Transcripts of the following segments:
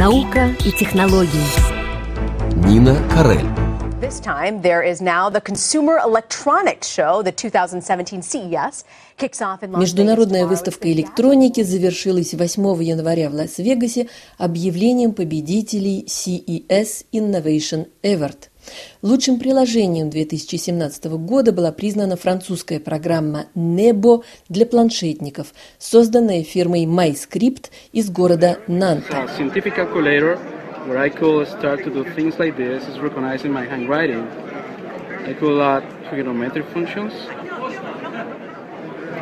Наука и технологии. Нина Карель. This time, there is now the Consumer Electronics Show. The 2017 CES kicks off in Las Международная выставка электроники завершилась 8 января в Лас-Вегасе объявлением победителей CES Innovation Award. Лучшим приложением 2017 года была признана французская программа Nebo для планшетников, созданная фирмой MyScript из города Нанта. I could add trigonometric functions.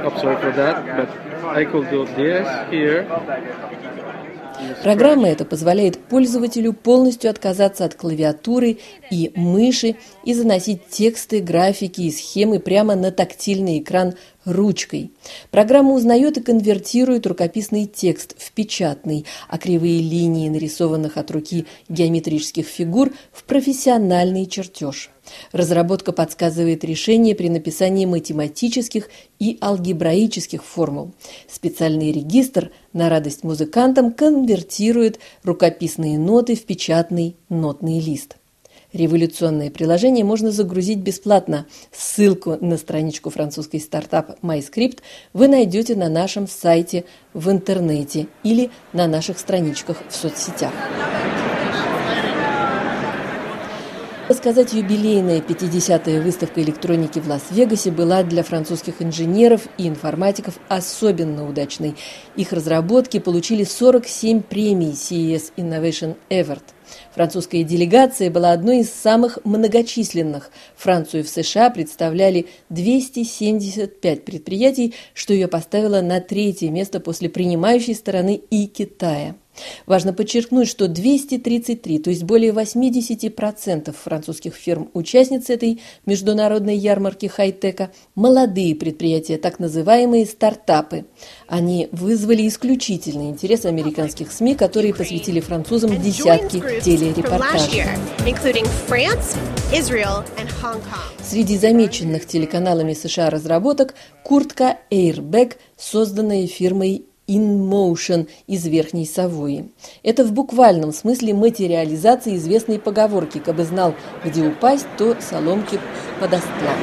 Oh, sorry for that, but I could do this here. Программа эта позволяет пользователю полностью отказаться от клавиатуры и мыши и заносить тексты, графики и схемы прямо на тактильный экран ручкой. Программа узнает и конвертирует рукописный текст в печатный, а кривые линии нарисованных от руки геометрических фигур в профессиональный чертеж. Разработка подсказывает решение при написании математических и алгебраических формул. Специальный регистр на радость музыкантам конвертирует рукописные ноты в печатный нотный лист. Революционное приложение можно загрузить бесплатно. Ссылку на страничку французской стартап MyScript вы найдете на нашем сайте в интернете или на наших страничках в соцсетях. Сказать, юбилейная 50-я выставка электроники в Лас-Вегасе была для французских инженеров и информатиков особенно удачной. Их разработки получили 47 премий CES Innovation Award. Французская делегация была одной из самых многочисленных. Францию в США представляли 275 предприятий, что ее поставило на третье место после принимающей стороны и Китая. Важно подчеркнуть, что 233, то есть более 80% французских фирм-участниц этой международной ярмарки хай-тека – молодые предприятия, так называемые стартапы. Они вызвали исключительный интерес американских СМИ, которые посвятили французам десятки телерепортажей. Среди замеченных телеканалами США разработок куртка Airbag, созданная фирмой InMotion из Верхней Савойи. Это в буквальном смысле материализация известной поговорки «Кабы знал, где упасть, то соломки подостлал».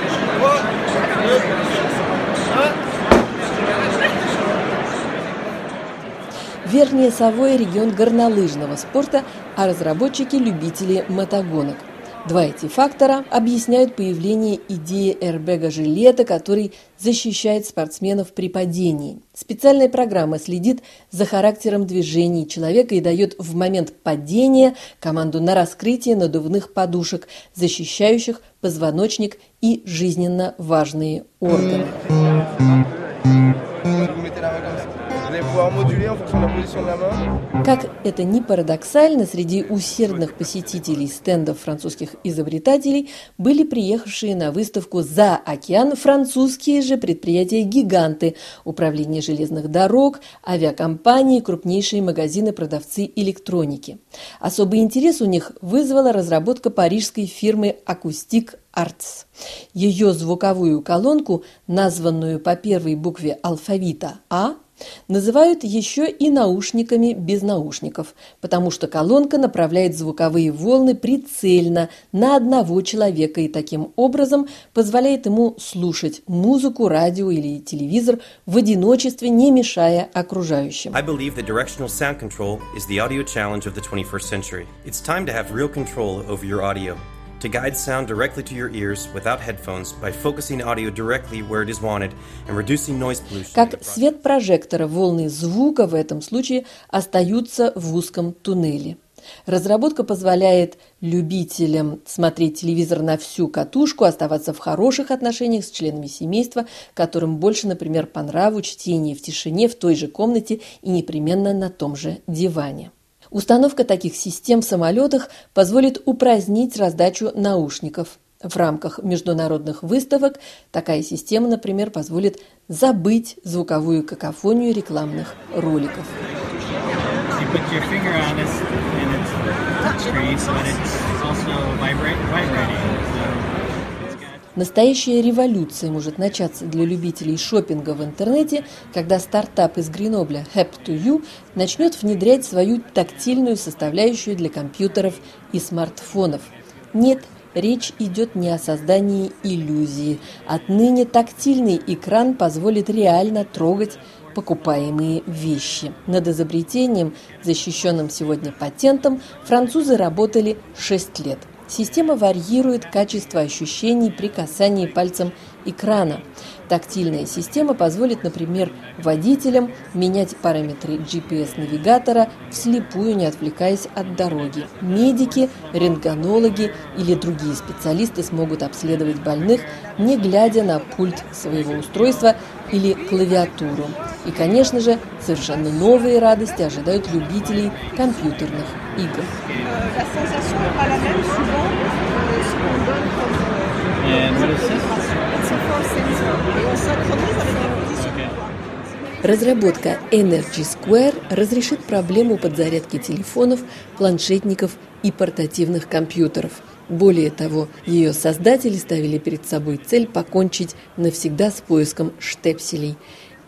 Верхняя Савойя – регион горнолыжного спорта, а разработчики – любители мотогонок. Два эти фактора объясняют появление идеи эрбега жилета, который защищает спортсменов при падении. Специальная программа следит за характером движений человека и дает в момент падения команду на раскрытие надувных подушек, защищающих позвоночник и жизненно важные органы. Как это ни парадоксально, среди усердных посетителей стендов французских изобретателей были приехавшие на выставку за океан французские же предприятия-гиганты, управление железных дорог, авиакомпании, крупнейшие магазины-продавцы электроники. Особый интерес у них вызвала разработка парижской фирмы «Акустик Arts. Ее звуковую колонку, названную по первой букве алфавита «А», называют еще и наушниками без наушников, потому что колонка направляет звуковые волны прицельно на одного человека и таким образом позволяет ему слушать музыку, радио или телевизор в одиночестве, не мешая окружающим. I believe that directional sound control is the audio challenge of the 21st century. It's time to have real control over your audio. To guide sound directly to your ears without headphones by focusing audio directly where it is wanted and reducing noise pollution. Как свет прожектора, волны звука в этом случае остаются в узком туннеле. Разработка позволяет любителям смотреть телевизор на всю катушку, оставаться в хороших отношениях с членами семейства, которым больше, например, по нраву чтение в тишине в той же комнате и непременно на том же диване. Установка таких систем в самолетах позволит упразднить раздачу наушников. В рамках международных выставок такая система, например, позволит забыть звуковую какофонию рекламных роликов. it so that it's also vibrate, vibrating. So it's got Настоящая революция может начаться для любителей шопинга в интернете, когда стартап из Гренобля Hap2U начнет внедрять свою тактильную составляющую для компьютеров и смартфонов. Нет, речь идет не о создании иллюзии. Отныне тактильный экран позволит реально трогать покупаемые вещи. Над изобретением, защищенным сегодня патентом, французы работали 6 лет – Система варьирует качество ощущений при касании пальцем экрана. Тактильная система позволит, например, водителям менять параметры GPS-навигатора вслепую, не отвлекаясь от дороги. Медики, рентгенологи или другие специалисты смогут обследовать больных, не глядя на пульт своего устройства или клавиатуру. И, конечно же, совершенно новые радости ожидают любителей компьютерных игр. Разработка Energy Square разрешит проблему подзарядки телефонов, планшетников и портативных компьютеров. Более того, ее создатели ставили перед собой цель покончить навсегда с поиском штепселей.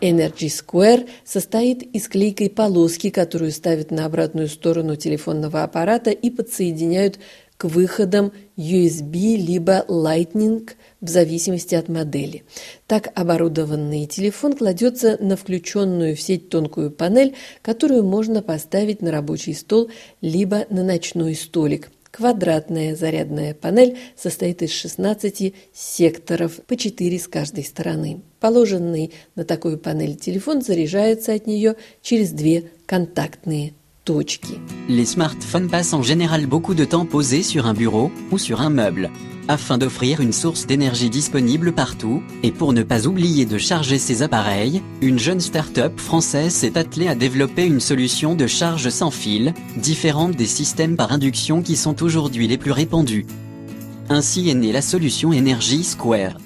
Energy Square состоит из клейкой полоски, которую ставят на обратную сторону телефонного аппарата и подсоединяют к выходам USB либо Lightning в зависимости от модели. Так оборудованный телефон кладется на включенную в сеть тонкую панель, которую можно поставить на рабочий стол либо на ночной столик. Квадратная зарядная панель состоит из 16 секторов, по 4 с каждой стороны. Положенный на такую панель телефон заряжается от нее через две контактные Les smartphones passent en général beaucoup de temps posés sur un bureau ou sur un meuble. Afin d'offrir une source d'énergie disponible partout, et pour ne pas oublier de charger ses appareils, une jeune start-up française s'est attelée à développer une solution de charge sans fil, différente des systèmes par induction qui sont aujourd'hui les plus répandus. Ainsi est née la solution Energy Square.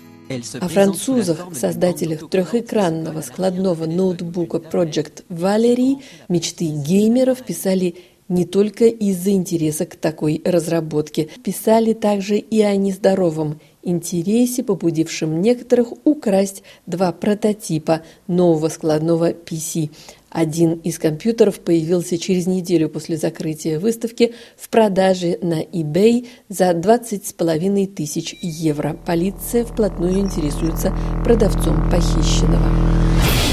О французах, создателях трехэкранного складного ноутбука Project Valerie, мечты геймеров писали не только из-за интереса к такой разработке. Писали также и о нездоровом интересе, побудившем некоторых украсть два прототипа нового складного PC. Один из компьютеров появился через неделю после закрытия выставки в продаже на eBay за 20,5 тысяч евро. Полиция вплотную интересуется продавцом похищенного.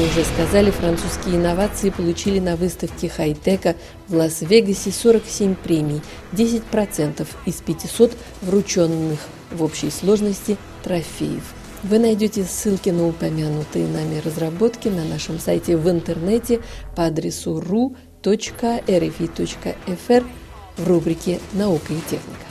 Мы уже сказали, французские инновации получили на выставке хай-тека в Лас-Вегасе 47 премий, 10% из 500 врученных в общей сложности трофеев. Вы найдете ссылки на упомянутые нами разработки на нашем сайте в интернете по адресу ru.rfi.fr в рубрике «Наука и техника».